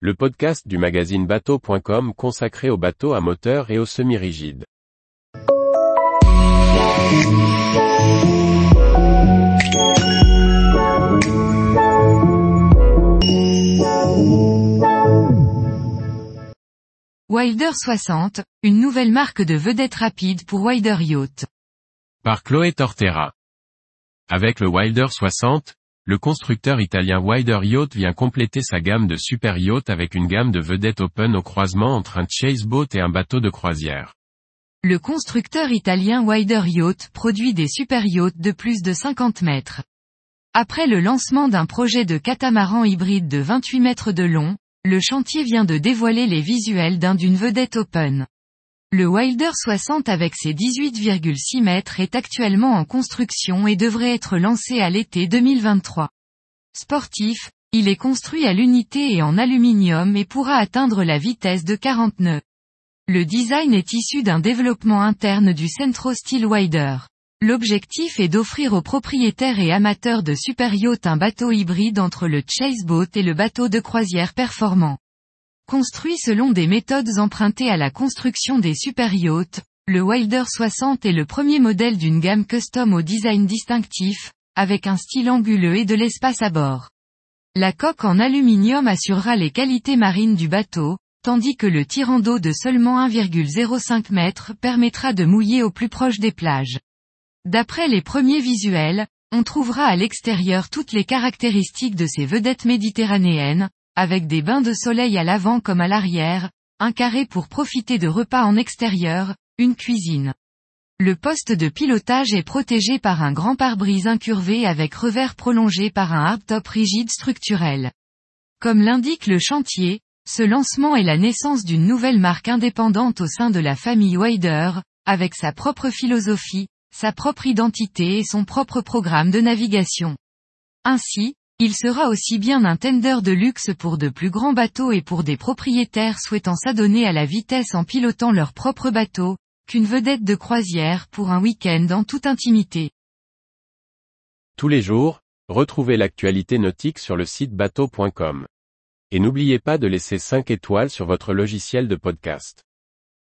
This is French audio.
le podcast du magazine bateau.com consacré aux bateaux à moteur et aux semi-rigides. Wilder 60, une nouvelle marque de vedettes rapides pour Wilder Yacht. Par Chloé Tortera. Avec le Wilder 60, le constructeur italien Wilder Yacht vient compléter sa gamme de super yachts avec une gamme de vedettes open au croisement entre un chase boat et un bateau de croisière. Le constructeur italien Wilder Yacht produit des super yachts de plus de 50 mètres. Après le lancement d'un projet de catamaran hybride de 28 mètres de long, le chantier vient de dévoiler les visuels d'un d'une vedette open. Le Wilder 60 avec ses 18,6 mètres est actuellement en construction et devrait être lancé à l'été 2023. Sportif, il est construit à l'unité et en aluminium et pourra atteindre la vitesse de 40 nœuds. Le design est issu d'un développement interne du Centro Steel Wider. L'objectif est d'offrir aux propriétaires et amateurs de super yachts un bateau hybride entre le chase boat et le bateau de croisière performant. Construit selon des méthodes empruntées à la construction des super yachts, le Wilder 60 est le premier modèle d'une gamme custom au design distinctif, avec un style anguleux et de l'espace à bord. La coque en aluminium assurera les qualités marines du bateau, tandis que le tirant d'eau de seulement 1,05 m permettra de mouiller au plus proche des plages. D'après les premiers visuels, on trouvera à l'extérieur toutes les caractéristiques de ces vedettes méditerranéennes, avec des bains de soleil à l'avant comme à l'arrière, un carré pour profiter de repas en extérieur, une cuisine. Le poste de pilotage est protégé par un grand pare-brise incurvé avec revers prolongé par un hardtop rigide structurel. Comme l'indique le chantier, ce lancement est la naissance d'une nouvelle marque indépendante au sein de la famille Wider, avec sa propre philosophie, sa propre identité et son propre programme de navigation. Ainsi, il sera aussi bien un tender de luxe pour de plus grands bateaux et pour des propriétaires souhaitant s'adonner à la vitesse en pilotant leur propre bateau, qu'une vedette de croisière pour un week-end en toute intimité. Tous les jours, retrouvez l'actualité nautique sur le site bateau.com. Et n'oubliez pas de laisser 5 étoiles sur votre logiciel de podcast.